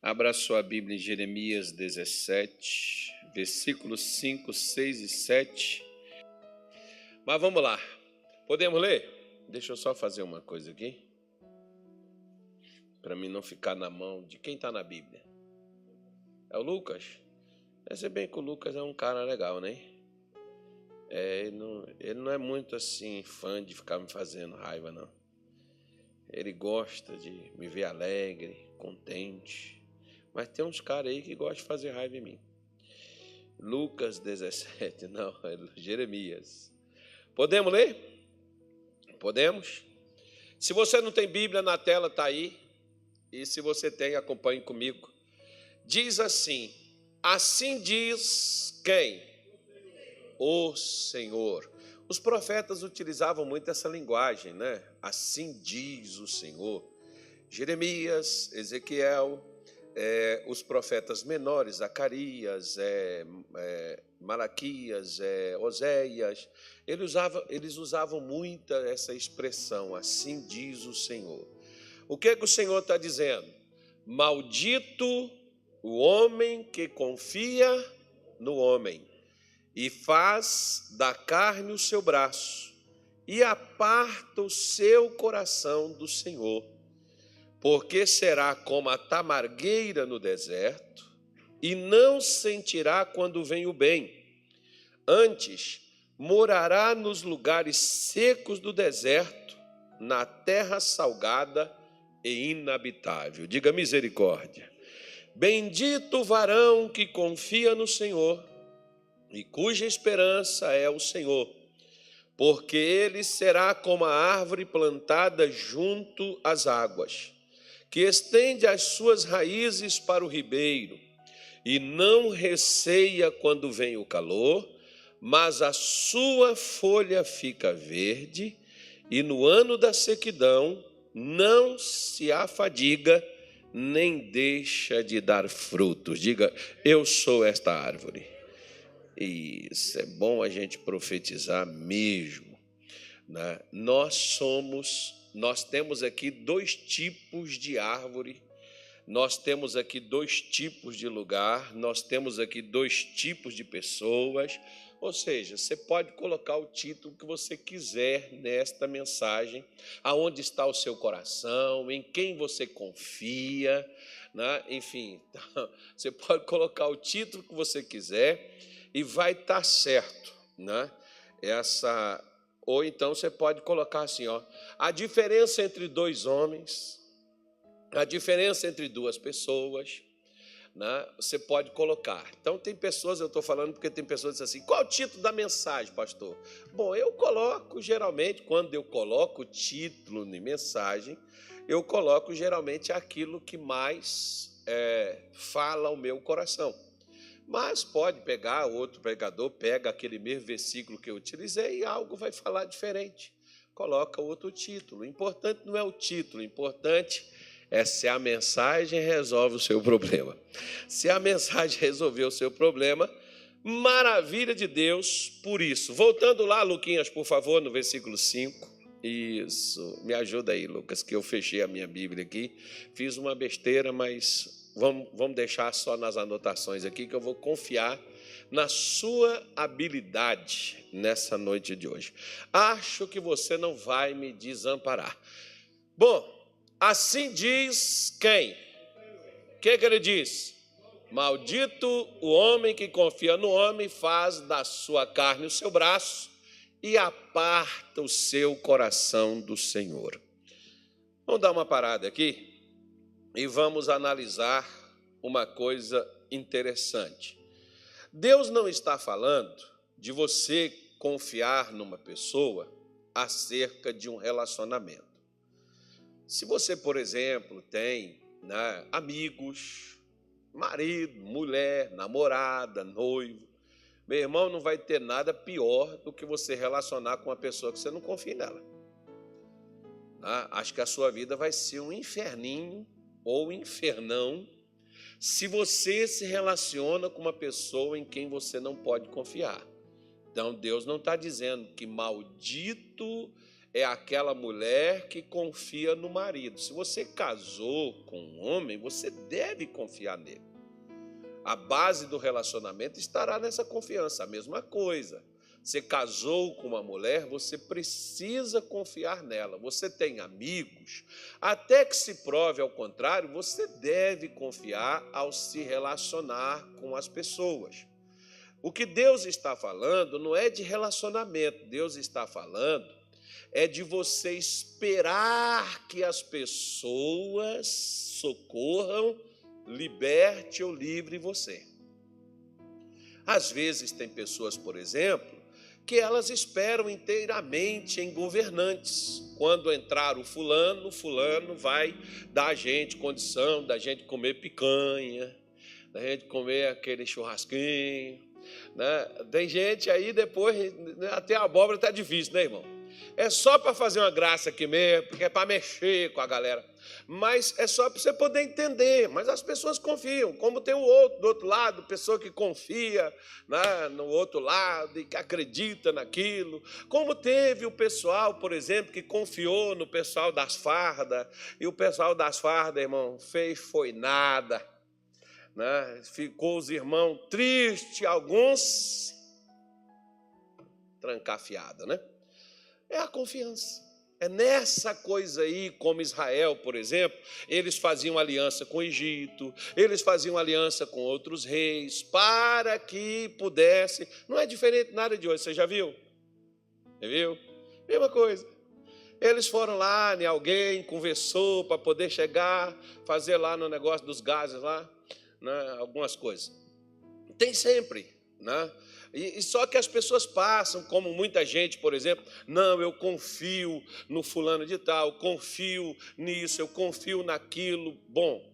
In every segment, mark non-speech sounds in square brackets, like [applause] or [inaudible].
Abra sua Bíblia em Jeremias 17, versículos 5, 6 e 7. Mas vamos lá. Podemos ler? Deixa eu só fazer uma coisa aqui. Para mim não ficar na mão de quem está na Bíblia. É o Lucas? É se bem que o Lucas é um cara legal, né? É, ele, não, ele não é muito assim fã de ficar me fazendo raiva, não. Ele gosta de me ver alegre, contente. Mas tem uns caras aí que gostam de fazer raiva em mim. Lucas 17, [laughs] não, é Jeremias. Podemos ler? Podemos? Se você não tem Bíblia na tela, está aí. E se você tem, acompanhe comigo. Diz assim: Assim diz quem? O Senhor. Os profetas utilizavam muito essa linguagem, né? Assim diz o Senhor. Jeremias, Ezequiel, é, os profetas menores, Zacarias, é, é, Malaquias, é, Oséias, eles usavam, muito essa expressão, assim diz o Senhor. O que, é que o Senhor está dizendo? Maldito o homem que confia no homem e faz da carne o seu braço e aparta o seu coração do Senhor, porque será como a tamargueira no deserto e não sentirá quando vem o bem. Antes, morará nos lugares secos do deserto, na terra salgada e inabitável. Diga misericórdia. Bendito o varão que confia no Senhor e cuja esperança é o Senhor, porque ele será como a árvore plantada junto às águas, que estende as suas raízes para o ribeiro e não receia quando vem o calor, mas a sua folha fica verde e no ano da sequidão não se afadiga nem deixa de dar frutos. Diga, eu sou esta árvore. Isso é bom a gente profetizar mesmo. Né? Nós somos, nós temos aqui dois tipos de árvore, nós temos aqui dois tipos de lugar, nós temos aqui dois tipos de pessoas. Ou seja, você pode colocar o título que você quiser nesta mensagem, aonde está o seu coração, em quem você confia, né? enfim, [laughs] você pode colocar o título que você quiser e vai estar certo, né? Essa ou então você pode colocar assim, ó, a diferença entre dois homens, a diferença entre duas pessoas, né? Você pode colocar. Então tem pessoas, eu estou falando porque tem pessoas que dizem assim, qual o título da mensagem, pastor? Bom, eu coloco geralmente quando eu coloco o título de mensagem, eu coloco geralmente aquilo que mais é, fala ao meu coração. Mas pode pegar, outro pregador pega aquele mesmo versículo que eu utilizei e algo vai falar diferente. Coloca outro título. O importante não é o título, o importante é se a mensagem resolve o seu problema. Se a mensagem [laughs] resolver o seu problema, maravilha de Deus por isso. Voltando lá, Luquinhas, por favor, no versículo 5. Isso, me ajuda aí, Lucas, que eu fechei a minha Bíblia aqui. Fiz uma besteira, mas vamos, vamos deixar só nas anotações aqui, que eu vou confiar na sua habilidade nessa noite de hoje. Acho que você não vai me desamparar. Bom, assim diz quem? O que, que ele diz? Maldito o homem que confia no homem, faz da sua carne o seu braço e aparta o seu coração do Senhor. Vamos dar uma parada aqui e vamos analisar uma coisa interessante. Deus não está falando de você confiar numa pessoa acerca de um relacionamento. Se você, por exemplo, tem né, amigos, marido, mulher, namorada, noivo, meu irmão, não vai ter nada pior do que você relacionar com uma pessoa que você não confia nela. Né? Acho que a sua vida vai ser um inferninho ou infernão se você se relaciona com uma pessoa em quem você não pode confiar. Então, Deus não está dizendo que maldito é aquela mulher que confia no marido. Se você casou com um homem, você deve confiar nele. A base do relacionamento estará nessa confiança, a mesma coisa. Você casou com uma mulher, você precisa confiar nela. Você tem amigos, até que se prove ao contrário, você deve confiar ao se relacionar com as pessoas. O que Deus está falando não é de relacionamento, Deus está falando é de você esperar que as pessoas socorram, liberte ou livre você. Às vezes tem pessoas, por exemplo, que elas esperam inteiramente em governantes. Quando entrar o fulano, o fulano vai dar a gente condição da gente comer picanha, da gente comer aquele churrasquinho. Né? Tem gente aí depois, né, até a abóbora está difícil, né, irmão? É só para fazer uma graça aqui mesmo, porque é para mexer com a galera. Mas é só para você poder entender. Mas as pessoas confiam. Como tem o outro do outro lado, pessoa que confia né, no outro lado e que acredita naquilo. Como teve o pessoal, por exemplo, que confiou no pessoal das fardas. E o pessoal das fardas, irmão, fez foi nada. Né? Ficou os irmãos tristes, alguns trancafiada, né? É a confiança. É nessa coisa aí, como Israel, por exemplo, eles faziam aliança com o Egito, eles faziam aliança com outros reis, para que pudessem. Não é diferente nada de hoje, você já viu? Já viu? Mesma coisa. Eles foram lá, né, alguém conversou para poder chegar, fazer lá no negócio dos gases lá, né, algumas coisas. Tem sempre, né? E, e, só que as pessoas passam, como muita gente, por exemplo, não, eu confio no fulano de tal, confio nisso, eu confio naquilo. Bom,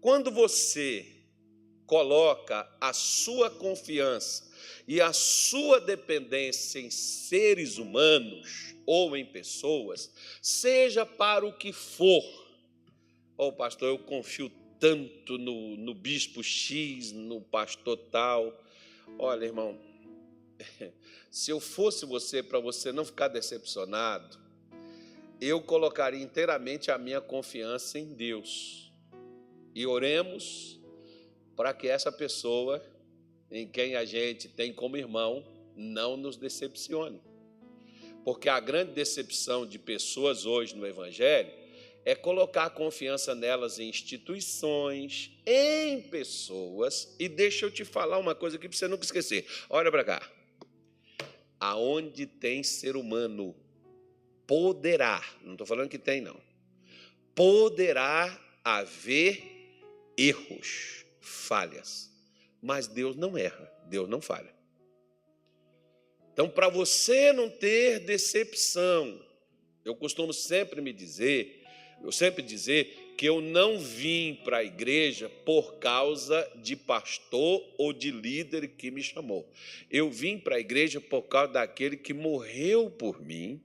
quando você coloca a sua confiança e a sua dependência em seres humanos ou em pessoas, seja para o que for, oh pastor, eu confio tanto no, no bispo X, no pastor tal. Olha, irmão, [laughs] se eu fosse você, para você não ficar decepcionado, eu colocaria inteiramente a minha confiança em Deus. E oremos para que essa pessoa, em quem a gente tem como irmão, não nos decepcione. Porque a grande decepção de pessoas hoje no Evangelho é colocar a confiança nelas em instituições, em pessoas. E deixa eu te falar uma coisa aqui para você nunca esquecer. Olha para cá aonde tem ser humano, poderá, não estou falando que tem, não, poderá haver erros, falhas, mas Deus não erra, Deus não falha. Então, para você não ter decepção, eu costumo sempre me dizer, eu sempre dizer que eu não vim para a igreja por causa de pastor ou de líder que me chamou. Eu vim para a igreja por causa daquele que morreu por mim,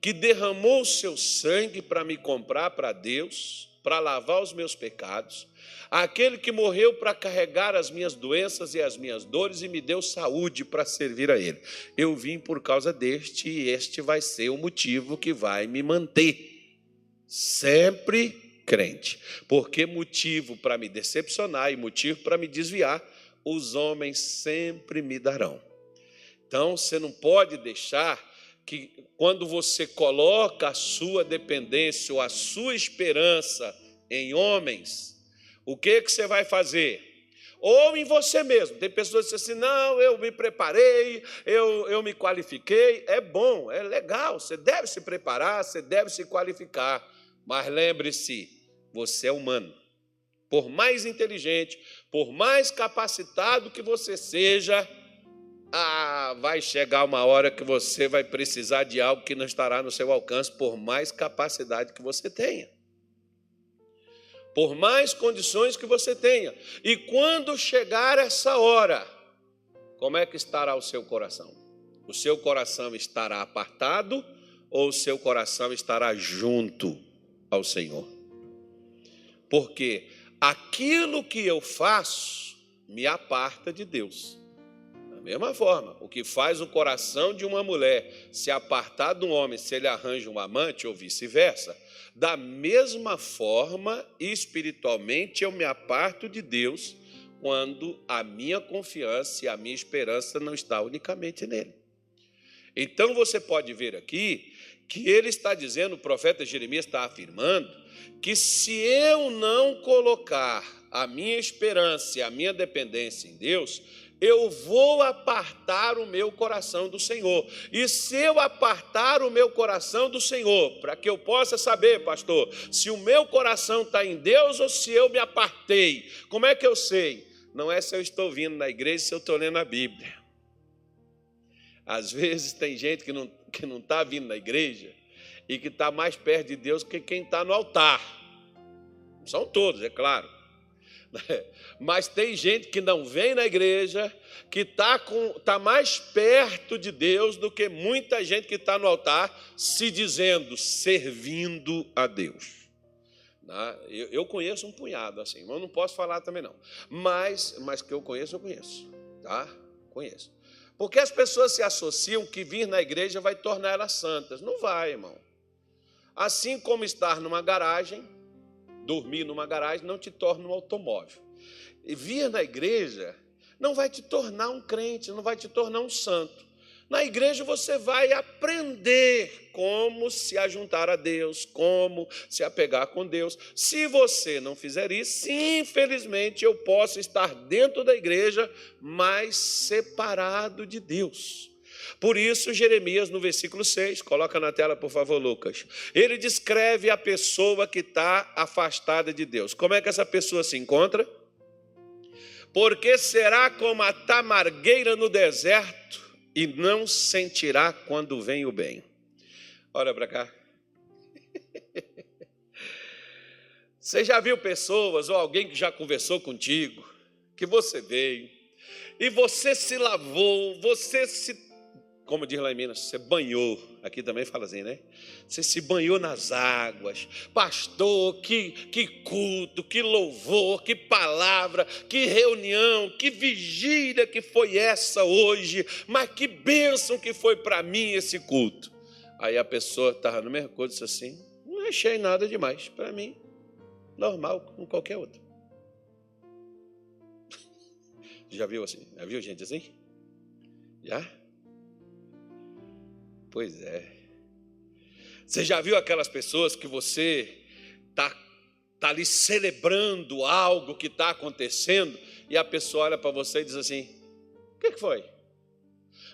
que derramou o seu sangue para me comprar para Deus, para lavar os meus pecados, aquele que morreu para carregar as minhas doenças e as minhas dores e me deu saúde para servir a Ele. Eu vim por causa deste e este vai ser o motivo que vai me manter sempre crente. Porque motivo para me decepcionar e motivo para me desviar, os homens sempre me darão. Então, você não pode deixar que, quando você coloca a sua dependência ou a sua esperança em homens, o que, que você vai fazer? Ou em você mesmo. Tem pessoas que dizem assim: não, eu me preparei, eu, eu me qualifiquei. É bom, é legal, você deve se preparar, você deve se qualificar. Mas lembre-se, você é humano. Por mais inteligente, por mais capacitado que você seja, ah, vai chegar uma hora que você vai precisar de algo que não estará no seu alcance, por mais capacidade que você tenha. Por mais condições que você tenha. E quando chegar essa hora, como é que estará o seu coração? O seu coração estará apartado ou o seu coração estará junto ao Senhor? porque aquilo que eu faço me aparta de Deus. mesma forma, o que faz o coração de uma mulher se apartar de um homem se ele arranja um amante ou vice-versa, da mesma forma, espiritualmente, eu me aparto de Deus quando a minha confiança e a minha esperança não está unicamente nele. Então você pode ver aqui que ele está dizendo, o profeta Jeremias está afirmando, que se eu não colocar a minha esperança e a minha dependência em Deus, eu vou apartar o meu coração do Senhor. E se eu apartar o meu coração do Senhor, para que eu possa saber, pastor, se o meu coração está em Deus ou se eu me apartei, como é que eu sei? Não é se eu estou vindo na igreja, se eu estou lendo a Bíblia. Às vezes tem gente que não está que não tá vindo na igreja e que está mais perto de Deus que quem está no altar. São todos, é claro. [laughs] Mas tem gente que não vem na igreja, que está tá mais perto de Deus do que muita gente que está no altar, se dizendo, servindo a Deus. Né? Eu conheço um punhado assim, eu não posso falar também não. Mas, mas que eu conheço, eu conheço. Tá? Conheço. Porque as pessoas se associam que vir na igreja vai tornar elas santas. Não vai, irmão. Assim como estar numa garagem dormir numa garagem não te torna um automóvel. E vir na igreja não vai te tornar um crente, não vai te tornar um santo. Na igreja você vai aprender como se ajuntar a Deus, como se apegar com Deus. Se você não fizer isso, infelizmente eu posso estar dentro da igreja, mas separado de Deus. Por isso, Jeremias, no versículo 6, coloca na tela, por favor, Lucas. Ele descreve a pessoa que está afastada de Deus. Como é que essa pessoa se encontra? Porque será como a tamargueira no deserto e não sentirá quando vem o bem. Olha para cá. [laughs] Você já viu pessoas ou alguém que já conversou contigo, que você veio, e você se lavou, você se como diz lá em Minas, você banhou. Aqui também fala assim, né? Você se banhou nas águas. Pastor, que, que culto, que louvor, que palavra, que reunião, que vigília que foi essa hoje. Mas que bênção que foi para mim esse culto. Aí a pessoa estava no mercado e disse assim: Não achei nada demais. Para mim, normal, como qualquer outro. [laughs] Já viu assim? Já viu gente assim? Já? Pois é. Você já viu aquelas pessoas que você está tá ali celebrando algo que está acontecendo e a pessoa olha para você e diz assim: O que, que foi?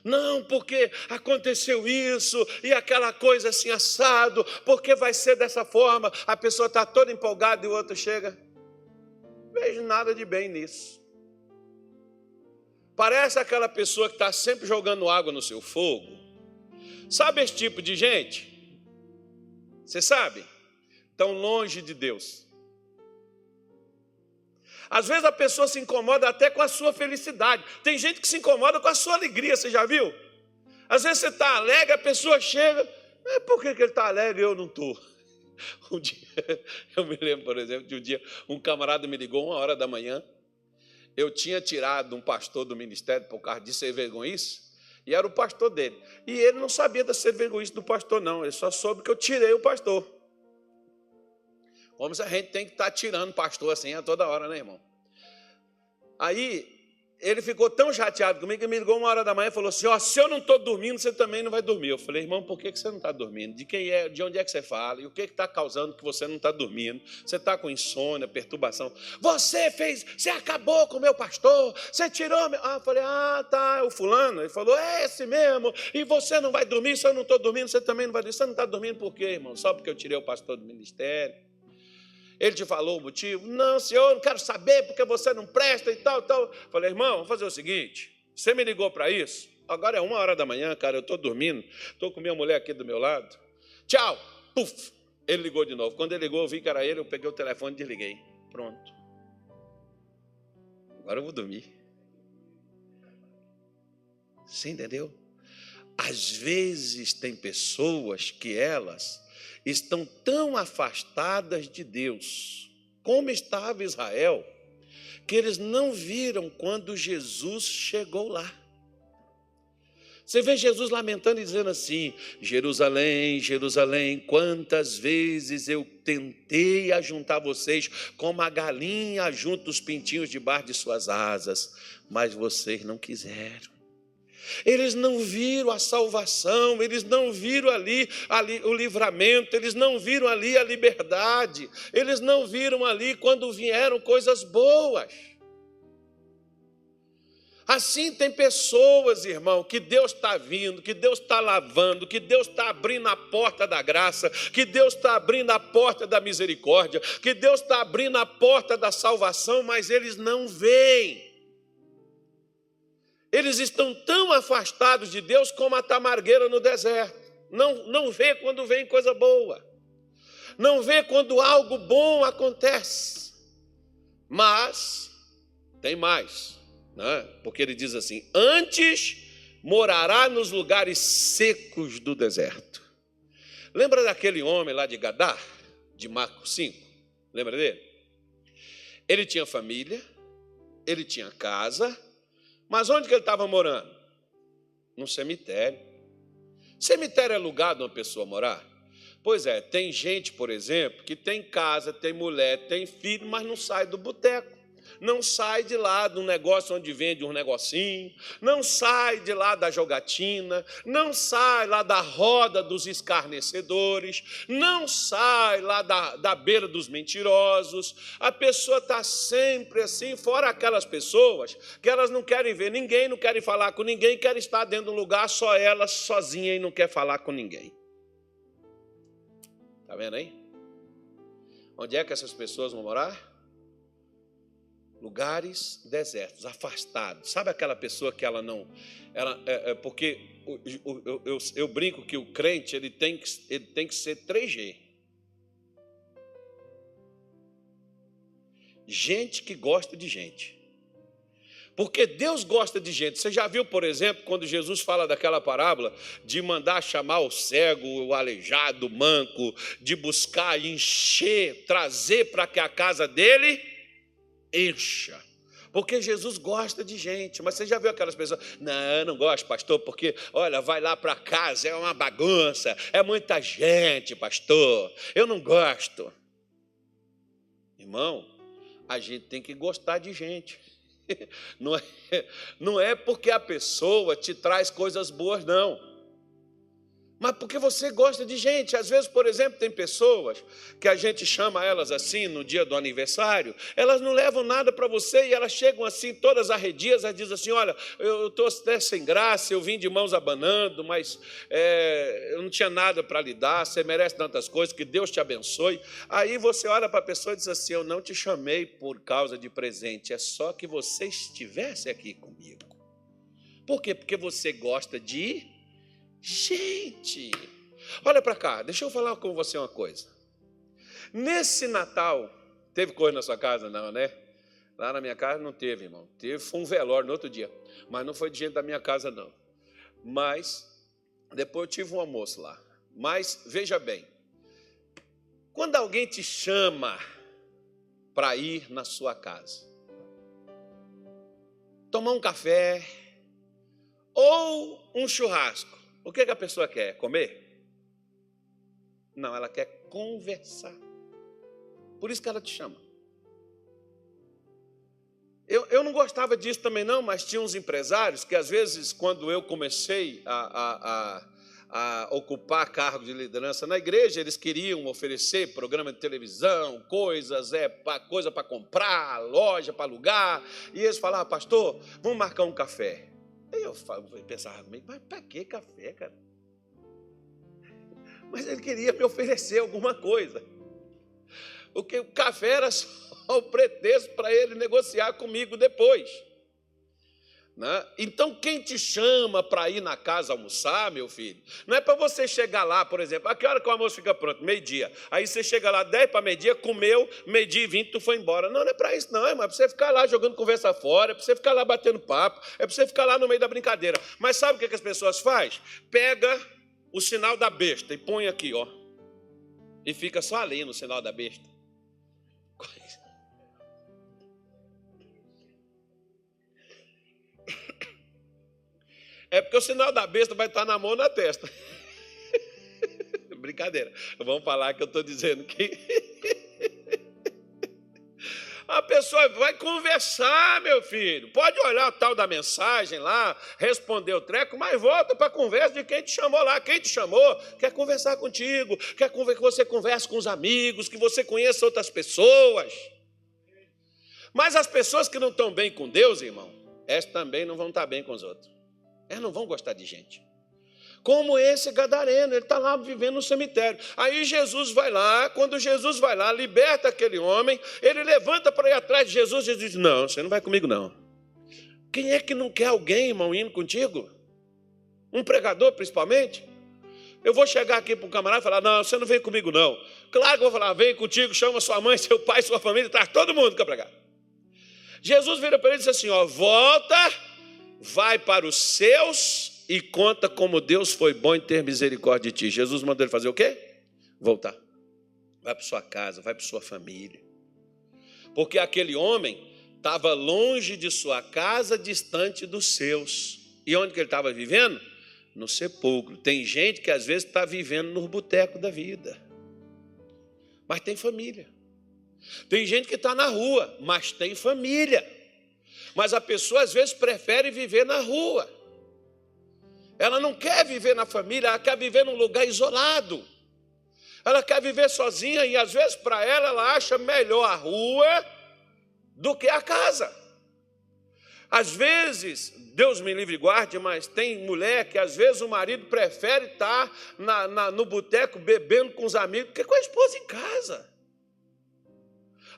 Não, porque aconteceu isso e aquela coisa assim assado, porque vai ser dessa forma. A pessoa está toda empolgada e o outro chega. Vejo nada de bem nisso. Parece aquela pessoa que está sempre jogando água no seu fogo Sabe esse tipo de gente? Você sabe? Tão longe de Deus. Às vezes a pessoa se incomoda até com a sua felicidade. Tem gente que se incomoda com a sua alegria, você já viu? Às vezes você está alegre, a pessoa chega, mas por que, que ele está alegre e eu não estou? [laughs] Um dia, eu me lembro, por exemplo, de um dia, um camarada me ligou uma hora da manhã. Eu tinha tirado um pastor do ministério por causa de ser vergonhice. E era o pastor dele. E ele não sabia da ser vergonhice do pastor, não. Ele só soube que eu tirei o pastor. Como se a gente tem que estar tá tirando pastor assim a toda hora, né, irmão? Aí ele ficou tão chateado comigo que me ligou uma hora da manhã e falou assim: oh, se eu não estou dormindo, você também não vai dormir. Eu falei, irmão, por que você não está dormindo? De quem é, de onde é que você fala? E o que está causando que você não está dormindo? Você está com insônia, perturbação. Você fez, você acabou com o meu pastor, você tirou meu. Ah, eu falei, ah, tá, é o fulano. Ele falou, é esse mesmo. E você não vai dormir, se eu não estou dormindo, você também não vai dormir. Você não está dormindo por quê, irmão? Só porque eu tirei o pastor do ministério. Ele te falou o motivo? Não, senhor, não quero saber porque você não presta e tal, tal. Falei, irmão, vamos fazer o seguinte: você me ligou para isso? Agora é uma hora da manhã, cara, eu estou dormindo, estou com minha mulher aqui do meu lado. Tchau! Puf! Ele ligou de novo. Quando ele ligou, eu vi que era ele, eu peguei o telefone e desliguei. Pronto. Agora eu vou dormir. Você entendeu? Às vezes tem pessoas que elas estão tão afastadas de Deus, como estava Israel, que eles não viram quando Jesus chegou lá. Você vê Jesus lamentando e dizendo assim: Jerusalém, Jerusalém, quantas vezes eu tentei ajuntar vocês como a galinha junta os pintinhos debaixo de suas asas, mas vocês não quiseram. Eles não viram a salvação, eles não viram ali, ali o livramento, eles não viram ali a liberdade, eles não viram ali quando vieram coisas boas. Assim tem pessoas, irmão, que Deus está vindo, que Deus está lavando, que Deus está abrindo a porta da graça, que Deus está abrindo a porta da misericórdia, que Deus está abrindo a porta da salvação, mas eles não veem. Eles estão tão afastados de Deus como a tamargueira no deserto. Não, não vê quando vem coisa boa. Não vê quando algo bom acontece. Mas tem mais né? porque ele diz assim: Antes morará nos lugares secos do deserto. Lembra daquele homem lá de Gadá, de Marcos 5? Lembra dele? Ele tinha família, ele tinha casa, mas onde que ele estava morando? Num cemitério. Cemitério é lugar de uma pessoa morar? Pois é, tem gente, por exemplo, que tem casa, tem mulher, tem filho, mas não sai do boteco não sai de lá do negócio onde vende um negocinho, não sai de lá da jogatina, não sai lá da roda dos escarnecedores, não sai lá da, da beira dos mentirosos. A pessoa está sempre assim, fora aquelas pessoas que elas não querem ver ninguém, não querem falar com ninguém, querem estar dentro de um lugar só elas, sozinha e não quer falar com ninguém. Está vendo aí? Onde é que essas pessoas vão morar? Lugares desertos, afastados. Sabe aquela pessoa que ela não, ela, é, é porque eu, eu, eu, eu, brinco que o crente ele tem que, ele tem que ser 3G. Gente que gosta de gente. Porque Deus gosta de gente. Você já viu, por exemplo, quando Jesus fala daquela parábola de mandar chamar o cego, o aleijado, o manco, de buscar encher, trazer para que a casa dele encha. Porque Jesus gosta de gente, mas você já viu aquelas pessoas? Não, não gosto, pastor, porque, olha, vai lá para casa, é uma bagunça, é muita gente, pastor, eu não gosto. Irmão, a gente tem que gostar de gente. [laughs] Não é, não é porque a pessoa te traz coisas boas, não mas porque você gosta de gente. Às vezes, por exemplo, tem pessoas que a gente chama elas assim no dia do aniversário, elas não levam nada para você e elas chegam assim, todas arredias, elas dizem assim: Olha, eu estou até sem graça, eu vim de mãos abanando, mas é, eu não tinha nada para lhe dar, você merece tantas coisas, que Deus te abençoe. Aí você olha para a pessoa e diz assim: Eu não te chamei por causa de presente, é só que você estivesse aqui comigo. Por quê? Porque você gosta de Gente, olha para cá, deixa eu falar com você uma coisa. Nesse Natal, teve coisa na sua casa? Não, né? Lá na minha casa não teve, irmão. Teve, foi um velório no outro dia. Mas não foi de gente da minha casa, não. Mas, depois eu tive um almoço lá. Mas, veja bem, quando alguém te chama para ir na sua casa, tomar um café ou um churrasco, o que, que a pessoa quer? Comer? Não, ela quer conversar. Por isso que ela te chama. Eu, eu não gostava disso também, não, mas tinha uns empresários que, às vezes, quando eu comecei a, a, a, a ocupar cargo de liderança na igreja, eles queriam oferecer programa de televisão, coisas, é, pra, coisa para comprar, loja para alugar. E eles falavam, pastor, vamos marcar um café. Aí eu pensava mas para que café, cara? [laughs] Mas ele queria me oferecer alguma coisa. Porque o café era [laughs] só o pretexto para ele negociar comigo depois. Né? Então, quem te chama para ir na casa almoçar, meu filho, não é para você chegar lá, por exemplo, a que hora que o almoço fica pronto? Meio-dia. Aí você chega lá 10 para meio-dia, comeu, meio-dia e 20, tu foi embora. Não, não é para isso, não, é para você ficar lá jogando conversa fora, é para você ficar lá batendo papo, é para você ficar lá no meio da brincadeira. Mas sabe o que, que as pessoas fazem? Pega o sinal da besta e põe aqui, ó. E fica só ali no sinal da besta. É porque o sinal da besta vai estar na mão ou na testa. [laughs] Brincadeira. Vamos falar que eu estou dizendo que. [laughs] A pessoa vai conversar, meu filho. Pode olhar o tal da mensagem lá, responder o treco, mas volta para a conversa de quem te chamou lá. Quem te chamou quer conversar contigo, quer que você converse com os amigos, que você conheça outras pessoas. Mas as pessoas que não estão bem com Deus, irmão, essas também não vão estar bem com os outros. Elas não vão gostar de gente como esse gadareno, ele está lá vivendo no cemitério. Aí Jesus vai lá, quando Jesus vai lá, liberta aquele homem, ele levanta para ir atrás de Jesus e diz: Não, você não vai comigo, não. Quem é que não quer alguém, irmão, indo contigo? Um pregador, principalmente? Eu vou chegar aqui para um camarada e falar: Não, você não vem comigo, não. Claro que eu vou falar: Vem contigo, chama sua mãe, seu pai, sua família, traz todo mundo para pregar. Jesus vira para ele e diz assim: Ó, volta, vai para os seus e conta como Deus foi bom em ter misericórdia de ti. Jesus mandou ele fazer o quê? Voltar. Vai para sua casa, vai para sua família. Porque aquele homem estava longe de sua casa, distante dos seus. E onde que ele estava vivendo? No sepulcro. Tem gente que às vezes está vivendo no boteco da vida. Mas tem família. Tem gente que está na rua, mas tem família. Mas a pessoa às vezes prefere viver na rua. Ela não quer viver na família, ela quer viver num lugar isolado. Ela quer viver sozinha e às vezes para ela ela acha melhor a rua do que a casa. Às vezes, Deus me livre e guarde, mas tem mulher que às vezes o marido prefere estar na, na, no boteco bebendo com os amigos que com a esposa em casa.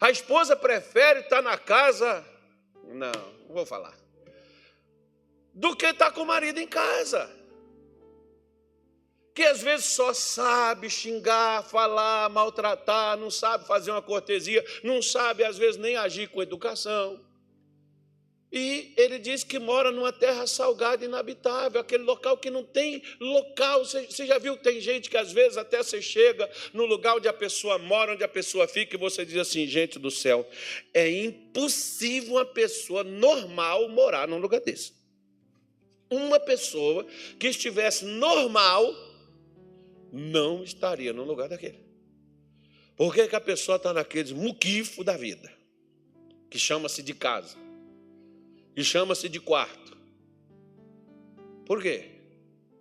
A esposa prefere estar na casa, não, não vou falar do que estar tá com o marido em casa. Que às vezes só sabe xingar, falar, maltratar, não sabe fazer uma cortesia, não sabe às vezes nem agir com educação. E ele diz que mora numa terra salgada, inabitável, aquele local que não tem local. Você já viu? Tem gente que às vezes até você chega no lugar onde a pessoa mora, onde a pessoa fica, e você diz assim: gente do céu, é impossível uma pessoa normal morar num lugar desse uma pessoa que estivesse normal não estaria no lugar daquele. Por que, que a pessoa está naqueles muquifo da vida, que chama-se de casa, que chama-se de quarto? Por quê?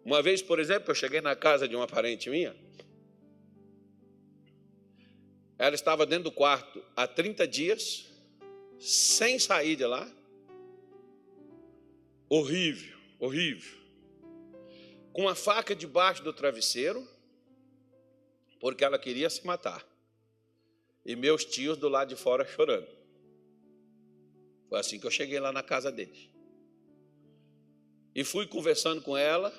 Uma vez, por exemplo, eu cheguei na casa de uma parente minha, ela estava dentro do quarto há 30 dias, sem sair de lá, horrível horrível, com a faca debaixo do travesseiro, porque ela queria se matar, e meus tios do lado de fora chorando. Foi assim que eu cheguei lá na casa deles. E fui conversando com ela,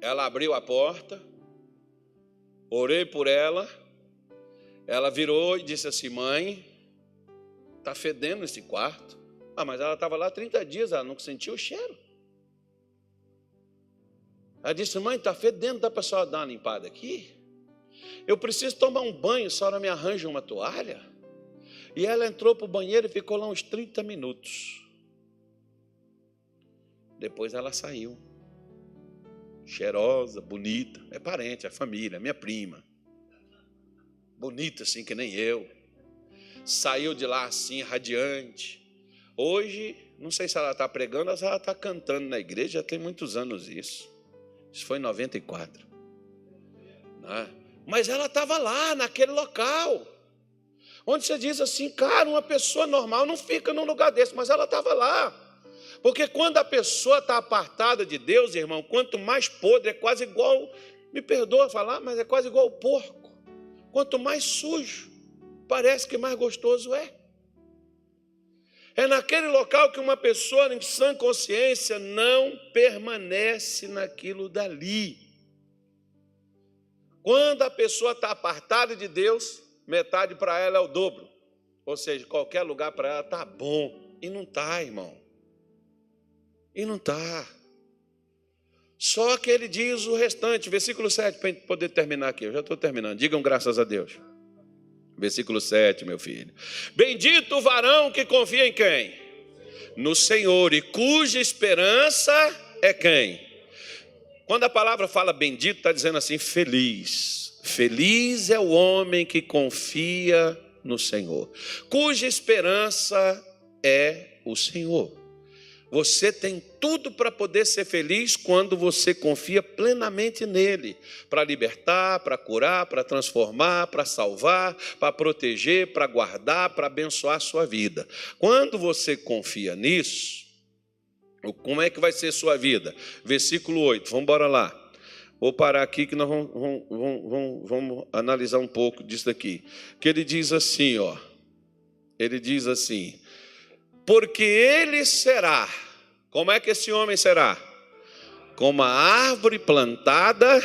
ela abriu a porta, orei por ela, ela virou e disse assim: Mãe, está fedendo esse quarto. Ah, mas ela estava lá 30 dias, ela não sentiu o cheiro. Ela disse: Mãe, está fedendo, dá para a senhora dar uma limpada aqui? Eu preciso tomar um banho, a senhora me arranja uma toalha? E ela entrou para o banheiro e ficou lá uns 30 minutos. Depois ela saiu. Cheirosa, bonita. É parente, é família, é minha prima. Bonita assim que nem eu. Saiu de lá assim, radiante. Hoje, não sei se ela está pregando ou se ela está cantando na igreja, já tem muitos anos isso. Isso foi em 94. Né? Mas ela estava lá, naquele local. Onde você diz assim, cara, uma pessoa normal não fica num lugar desse, mas ela estava lá. Porque quando a pessoa está apartada de Deus, irmão, quanto mais podre, é quase igual, me perdoa falar, mas é quase igual o porco. Quanto mais sujo, parece que mais gostoso é. É naquele local que uma pessoa em sã consciência não permanece naquilo dali. Quando a pessoa está apartada de Deus, metade para ela é o dobro. Ou seja, qualquer lugar para ela está bom. E não está, irmão. E não está. Só que ele diz o restante, versículo 7, para poder terminar aqui. Eu já estou terminando. Digam graças a Deus. Versículo 7, meu filho. Bendito o varão que confia em quem? No Senhor, e cuja esperança é quem? Quando a palavra fala bendito, está dizendo assim: feliz. Feliz é o homem que confia no Senhor, cuja esperança é o Senhor. Você tem tudo para poder ser feliz quando você confia plenamente nele para libertar, para curar, para transformar, para salvar, para proteger, para guardar, para abençoar a sua vida. Quando você confia nisso, como é que vai ser sua vida? Versículo 8, vamos embora lá. Vou parar aqui que nós vamos, vamos, vamos, vamos analisar um pouco disso daqui. Que ele diz assim, ó. Ele diz assim: porque ele será. Como é que esse homem será? Como a árvore plantada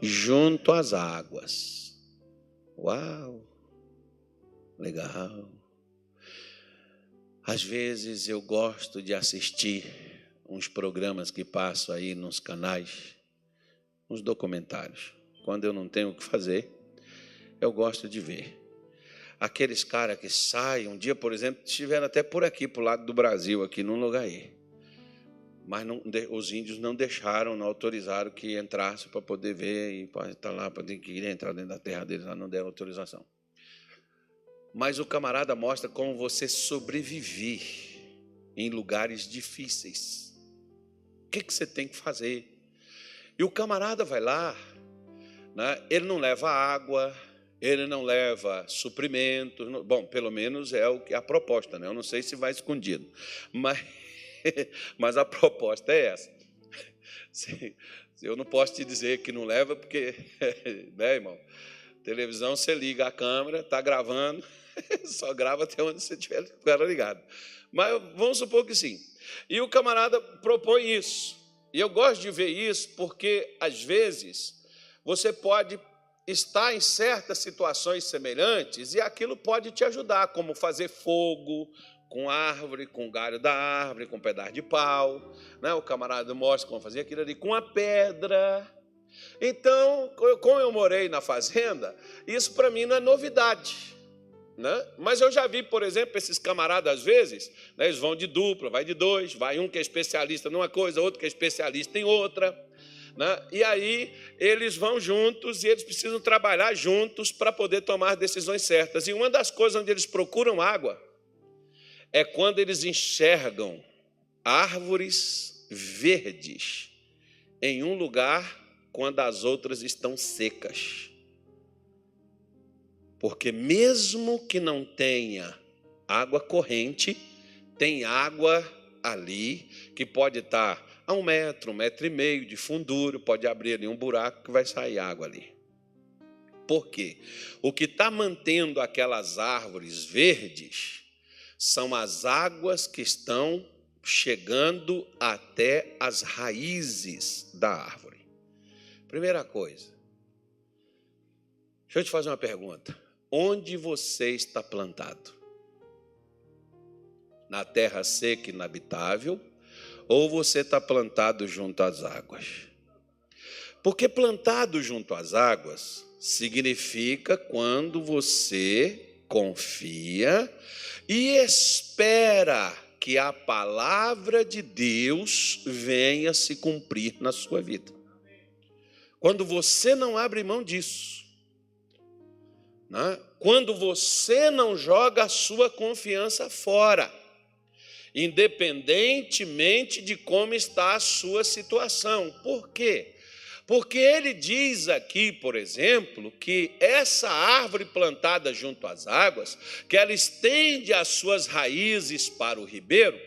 junto às águas. Uau! Legal. Às vezes eu gosto de assistir uns programas que passam aí nos canais, uns documentários. Quando eu não tenho o que fazer, eu gosto de ver aqueles caras que saem, um dia, por exemplo, estiveram até por aqui, para o lado do Brasil, aqui num lugar aí. Mas não, os índios não deixaram, não autorizaram que entrasse para poder ver e para estar lá, para querer entrar dentro da terra deles, lá não deram autorização. Mas o camarada mostra como você sobreviver em lugares difíceis. O que, que você tem que fazer? E o camarada vai lá, né? ele não leva água, ele não leva suprimentos, bom, pelo menos é o que a proposta, né? Eu não sei se vai escondido, [laughs] mas, mas a proposta é essa. [laughs] Eu não posso te dizer que não leva, porque, [laughs] né, irmão? Televisão, você liga a câmera, está gravando, só grava até onde você estiver ligado. Mas vamos supor que sim. E o camarada propõe isso. E eu gosto de ver isso porque, às vezes, você pode está em certas situações semelhantes e aquilo pode te ajudar, como fazer fogo com árvore, com galho da árvore, com um pedaço de pau. Né? O camarada mostra como fazer aquilo ali com a pedra. Então, como eu morei na fazenda, isso para mim não é novidade. Né? Mas eu já vi, por exemplo, esses camaradas, às vezes, né, eles vão de dupla, vai de dois, vai um que é especialista numa coisa, outro que é especialista em outra. Né? E aí eles vão juntos e eles precisam trabalhar juntos para poder tomar decisões certas. E uma das coisas onde eles procuram água é quando eles enxergam árvores verdes em um lugar quando as outras estão secas. Porque mesmo que não tenha água corrente, tem água ali que pode estar a um metro, um metro e meio de fundura, pode abrir ali um buraco que vai sair água ali. Por quê? O que está mantendo aquelas árvores verdes são as águas que estão chegando até as raízes da árvore. Primeira coisa, deixa eu te fazer uma pergunta. Onde você está plantado? Na terra seca e inabitável ou você está plantado junto às águas. Porque plantado junto às águas significa quando você confia e espera que a palavra de Deus venha se cumprir na sua vida. Quando você não abre mão disso, né? quando você não joga a sua confiança fora, independentemente de como está a sua situação. Por quê? Porque ele diz aqui, por exemplo, que essa árvore plantada junto às águas, que ela estende as suas raízes para o ribeiro,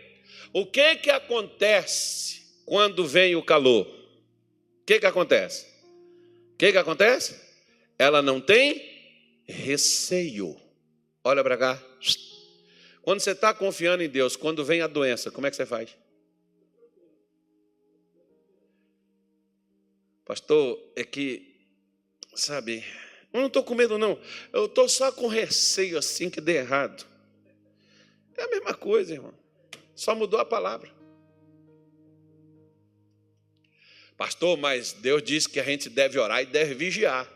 o que que acontece quando vem o calor? O que que acontece? O que que acontece? Ela não tem receio. Olha para cá. Quando você está confiando em Deus, quando vem a doença, como é que você faz? Pastor, é que, sabe, eu não estou com medo, não. Eu estou só com receio assim que dê errado. É a mesma coisa, irmão. Só mudou a palavra. Pastor, mas Deus disse que a gente deve orar e deve vigiar.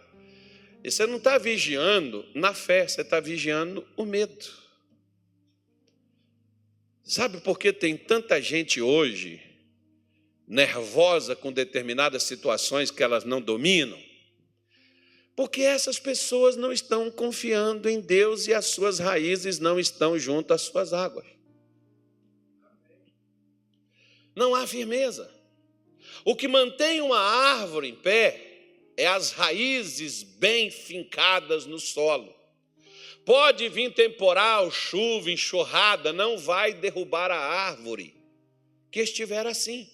E você não está vigiando na fé, você está vigiando o medo. Sabe por que tem tanta gente hoje nervosa com determinadas situações que elas não dominam? Porque essas pessoas não estão confiando em Deus e as suas raízes não estão junto às suas águas. Não há firmeza. O que mantém uma árvore em pé é as raízes bem fincadas no solo. Pode vir temporal, chuva, enxurrada, não vai derrubar a árvore que estiver assim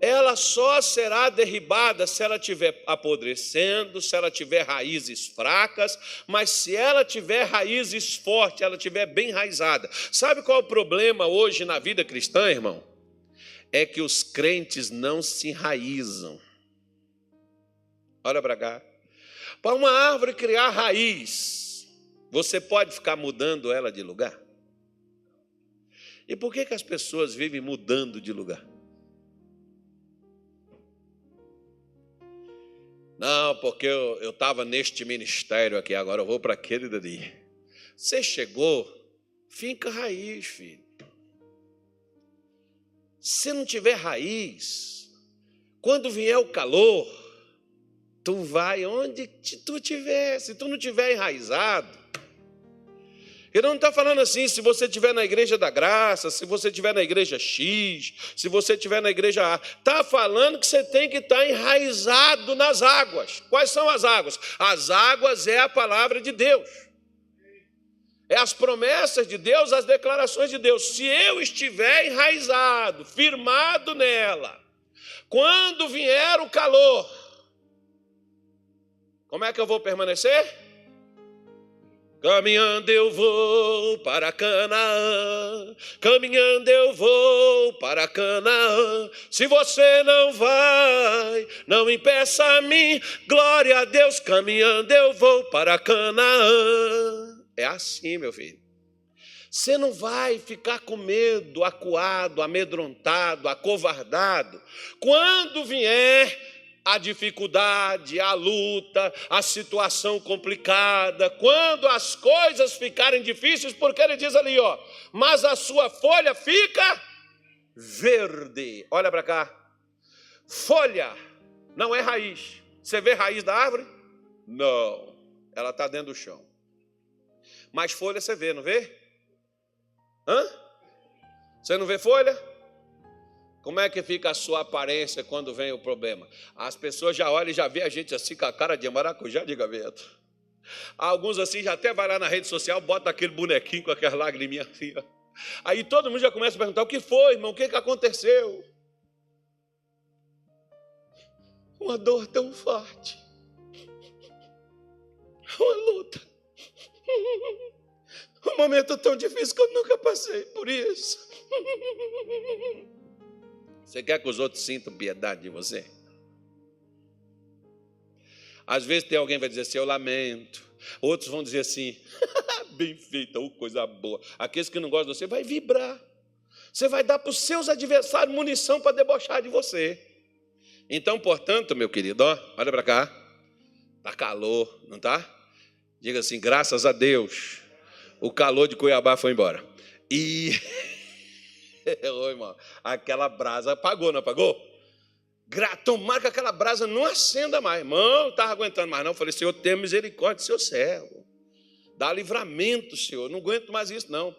ela só será derribada se ela estiver apodrecendo, se ela tiver raízes fracas, mas se ela tiver raízes fortes, ela tiver bem enraizada. Sabe qual é o problema hoje na vida cristã, irmão? É que os crentes não se enraizam. Olha para cá. Para uma árvore criar raiz, você pode ficar mudando ela de lugar? E por que, que as pessoas vivem mudando de lugar? Não, porque eu estava neste ministério aqui, agora eu vou para aquele dali. Você chegou, fica raiz, filho. Se não tiver raiz, quando vier o calor, tu vai onde tu estiver. Se tu não tiver enraizado, ele não está falando assim, se você estiver na igreja da graça, se você estiver na igreja X, se você estiver na igreja A. Está falando que você tem que estar tá enraizado nas águas. Quais são as águas? As águas é a palavra de Deus. É as promessas de Deus, as declarações de Deus. Se eu estiver enraizado, firmado nela, quando vier o calor, como é que eu vou permanecer? Caminhando eu vou para Canaã, caminhando eu vou para Canaã. Se você não vai, não impeça a mim. Glória a Deus, caminhando eu vou para Canaã. É assim, meu filho. Você não vai ficar com medo, acuado, amedrontado, acovardado. Quando vier a dificuldade, a luta, a situação complicada, quando as coisas ficarem difíceis, porque ele diz ali, ó, mas a sua folha fica verde. Olha para cá. Folha não é raiz. Você vê raiz da árvore? Não. Ela está dentro do chão. Mas folha você vê, não vê? Hã? Você não vê folha? Como é que fica a sua aparência quando vem o problema? As pessoas já olham e já vê a gente assim com a cara de maracujá de gaveta. Alguns assim já até vai lá na rede social, bota aquele bonequinho com aquelas lagriminhas assim. Aí todo mundo já começa a perguntar: o que foi, irmão? O que, que aconteceu? Uma dor tão forte. Uma luta. Um momento tão difícil que eu nunca passei por isso. Você quer que os outros sintam piedade de você? Às vezes tem alguém que vai dizer assim, eu lamento. Outros vão dizer assim, [laughs] bem feita, oh, coisa boa. Aqueles que não gostam de você, vai vibrar. Você vai dar para os seus adversários munição para debochar de você. Então, portanto, meu querido, ó, olha para cá. Está calor, não está? Diga assim, graças a Deus, o calor de Cuiabá foi embora. E [laughs] [laughs] Oi, irmão. Aquela brasa apagou, não apagou? Tomara que aquela brasa não acenda mais. Irmão, não estava aguentando mais, não. Falei, Senhor, tenha misericórdia do seu servo. Dá livramento, Senhor. Não aguento mais isso, não.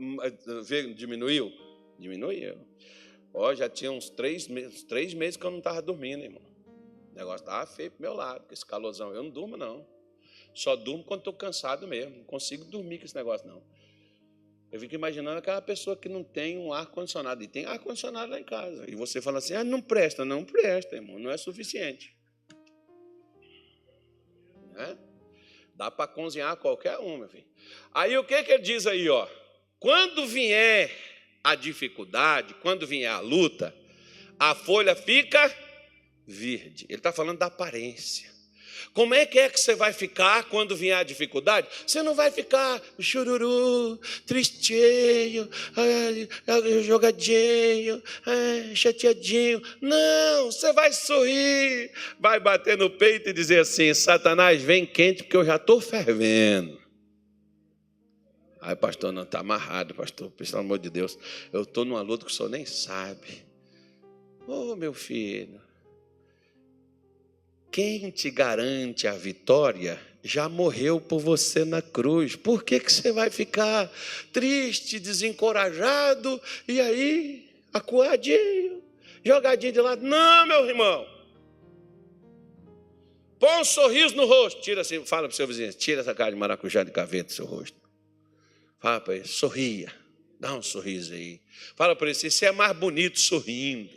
Hum, eh, diminuiu? Diminuiu. Ó, já tinha uns três meses, três meses que eu não estava dormindo, irmão. O negócio estava feio pro meu lado, com esse calorzão. Eu não durmo, não. Só durmo quando estou cansado mesmo. Não consigo dormir com esse negócio, não. Eu fico imaginando aquela pessoa que não tem um ar-condicionado, e tem ar-condicionado lá em casa. E você fala assim: ah, não presta, não presta, irmão, não é suficiente. Né? Dá para cozinhar qualquer um, meu filho. Aí o que, que ele diz aí, ó? Quando vier a dificuldade, quando vier a luta, a folha fica verde. Ele está falando da aparência. Como é que é que você vai ficar quando vier a dificuldade? Você não vai ficar chururu, tristinho, jogadinho, chateadinho. Não, você vai sorrir, vai bater no peito e dizer assim: Satanás, vem quente porque eu já estou fervendo. Ai, pastor, não está amarrado, pastor, pelo amor de Deus. Eu estou numa luta que o senhor nem sabe. Oh, meu filho, quem te garante a vitória já morreu por você na cruz. Por que, que você vai ficar triste, desencorajado e aí acuadinho, jogadinho de lado? Não, meu irmão. Põe um sorriso no rosto. Tira assim, fala para o seu vizinho, tira essa cara de maracujá de caveta do seu rosto. Fala para ele, sorria. Dá um sorriso aí. Fala para ele, você é mais bonito sorrindo.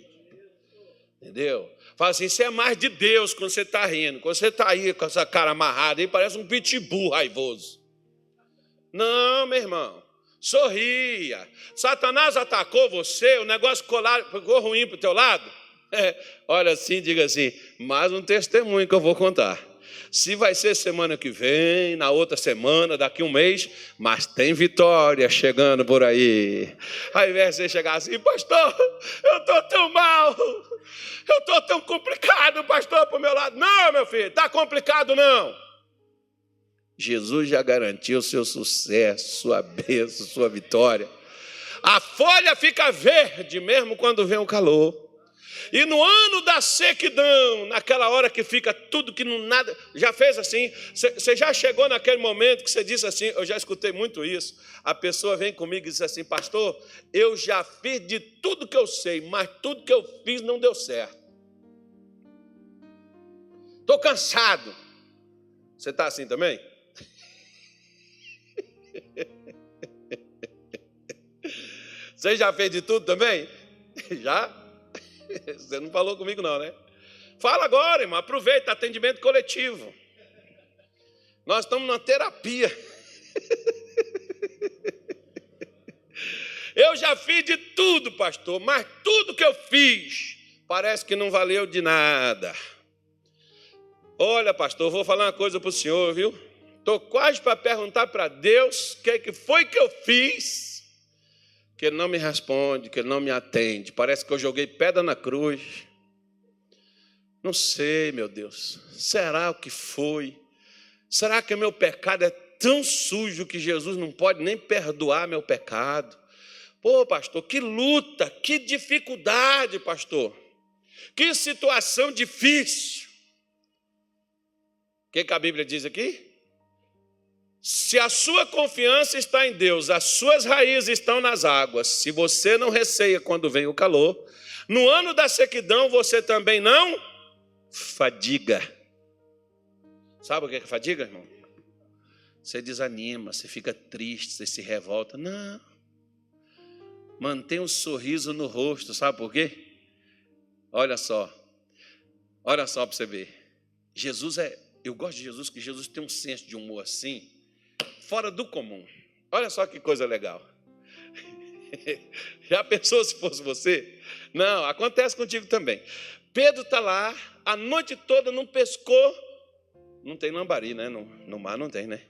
Entendeu? Fala assim, você é mais de Deus quando você está rindo. Quando você está aí com essa cara amarrada aí, parece um pitbull raivoso. Não, meu irmão. Sorria. Satanás atacou você, o negócio colar, ficou ruim para o teu lado. [laughs] É, olha assim, diga assim, mais um testemunho que eu vou contar. Se vai ser semana que vem, na outra semana, daqui um mês, mas tem vitória chegando por aí. Ao invés de você chegar assim, pastor, eu estou tão mal, eu estou tão complicado, pastor, para o meu lado. Não, meu filho, está complicado não. Jesus já garantiu seu sucesso, sua bênção, sua vitória. A folha fica verde mesmo quando vem o calor. E no ano da sequidão, naquela hora que fica tudo que não nada, já fez assim? Você já chegou naquele momento que você disse assim? Eu já escutei muito isso. A pessoa vem comigo e diz assim, pastor, eu já fiz de tudo que eu sei, mas tudo que eu fiz não deu certo. Estou cansado. Você está assim também? [laughs] Você já fez de tudo também? [laughs] Já? [laughs] Você não falou comigo, não, né? Fala agora, irmão. Aproveita atendimento coletivo. Nós estamos na terapia. [laughs] Eu já fiz de tudo, pastor, mas tudo que eu fiz parece que não valeu de nada. Olha, pastor, vou falar uma coisa para o senhor, viu? Estou quase para perguntar para Deus o que, que foi que eu fiz que ele não me responde, que ele não me atende. Parece que eu joguei pedra na cruz. Não sei, meu Deus. Será o que foi? Será que o meu pecado é tão sujo que Jesus não pode nem perdoar meu pecado? Pô, pastor, que luta, que dificuldade, pastor. Que situação difícil. O que, que a Bíblia diz aqui? Se a sua confiança está em Deus, as suas raízes estão nas águas, se você não receia quando vem o calor, no ano da sequidão você também não fadiga. Sabe o que é fadiga, irmão? Você desanima, você fica triste, você se revolta. Não. Mantém um sorriso no rosto, sabe por quê? Olha só. Olha só para você ver. Jesus é. Eu gosto de Jesus, que Jesus tem um senso de humor assim fora do comum. Olha só que coisa legal. [laughs] Já pensou se fosse você? Não, acontece contigo também. Pedro está lá, a noite toda não pescou. Não tem lambari, né? No, no mar não tem, né?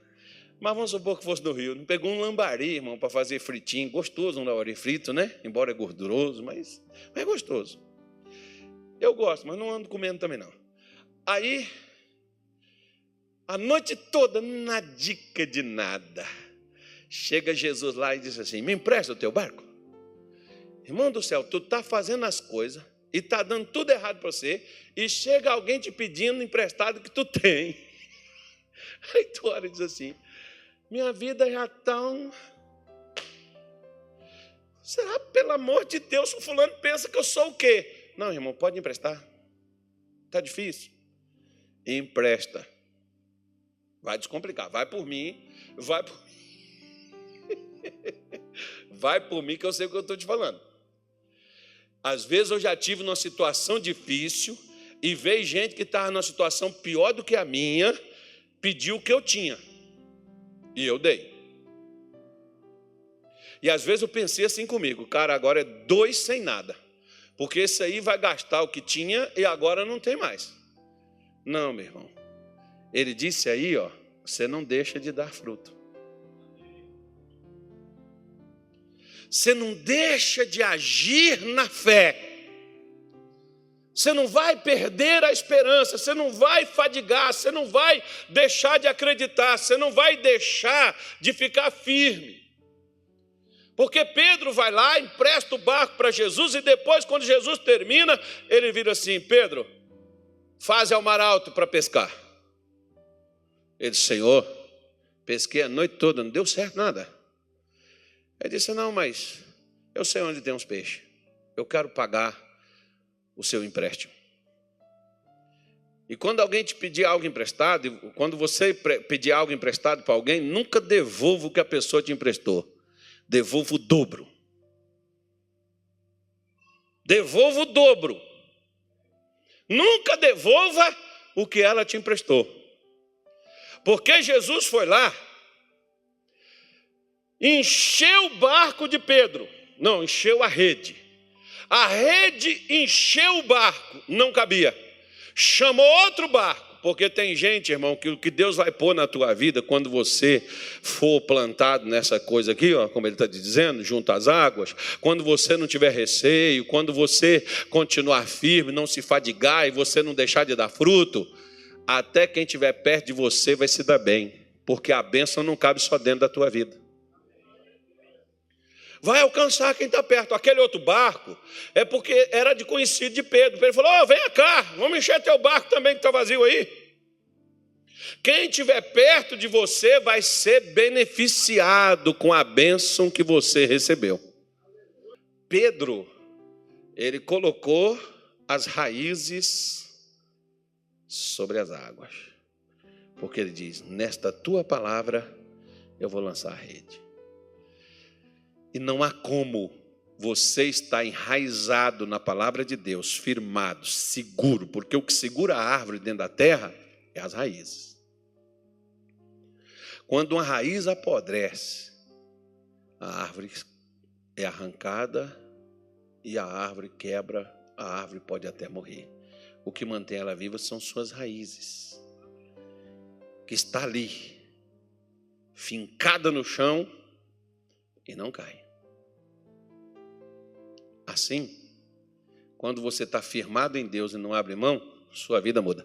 Mas vamos supor que fosse no rio. Não pegou um lambari, irmão, para fazer fritinho. Gostoso um lambari frito, né? Embora é gorduroso, mas, mas é gostoso. Eu gosto, mas não ando comendo também não. Aí a noite toda, na dica de nada. Chega Jesus lá e diz assim: Me empresta o teu barco. Irmão do céu, tu está fazendo as coisas e está dando tudo errado para você, e chega alguém te pedindo emprestado que tu [laughs] tem. Aí tu olha e diz assim: Minha vida já tão. Será, pelo amor de Deus, o fulano pensa que eu sou o quê? Não, irmão, pode emprestar. Está difícil. Empresta. Vai descomplicar. Vai por mim. Vai por [laughs] Vai por mim que eu sei o que eu estou te falando. Às vezes eu já tive numa situação difícil e vejo gente que estava numa situação pior do que a minha, pediu o que eu tinha. E eu dei. E às vezes eu pensei assim comigo, cara, agora é dois sem nada. Porque esse aí vai gastar o que tinha e agora não tem mais. Não, meu irmão. Ele disse aí, ó, você não deixa de dar fruto. Você não deixa de agir na fé. Você não vai perder a esperança, você não vai fadigar, você não vai deixar de acreditar, você não vai deixar de ficar firme. Porque Pedro vai lá, empresta o barco para Jesus e depois, quando Jesus termina, ele vira assim: Pedro, faz ao mar alto para pescar. Ele disse: Senhor, pesquei a noite toda, não deu certo nada. Ele disse: Não, mas eu sei onde tem uns peixes. Eu quero pagar o seu empréstimo. E quando alguém te pedir algo emprestado, quando você pedir algo emprestado para alguém, nunca devolva o que a pessoa te emprestou devolva o dobro. Devolva o dobro. Nunca devolva o que ela te emprestou. Porque Jesus foi lá, encheu o barco de Pedro. Não, encheu a rede. A rede encheu o barco, não cabia. Chamou outro barco porque tem gente, irmão, que o que Deus vai pôr na tua vida quando você for plantado nessa coisa aqui, ó, como ele está dizendo, junto às águas, quando você não tiver receio, quando você continuar firme, não se fadigar e você não deixar de dar fruto, até quem estiver perto de você vai se dar bem, porque a bênção não cabe só dentro da tua vida vai alcançar quem está perto. Aquele outro barco é porque era de conhecido de Pedro. Pedro falou: oh, venha cá, vamos encher teu barco também que está vazio aí. Quem estiver perto de você vai ser beneficiado com a bênção que você recebeu. Pedro, ele colocou as raízes sobre as águas, porque ele diz: Nesta tua palavra eu vou lançar a rede. E não há como você estar enraizado na palavra de Deus, firmado, seguro, porque o que segura a árvore dentro da terra é as raízes. Quando uma raiz apodrece, a árvore é arrancada e a árvore quebra, a árvore pode até morrer. O que mantém ela viva são suas raízes, que está ali, fincada no chão e não cai. Assim, quando você está firmado em Deus e não abre mão, sua vida muda.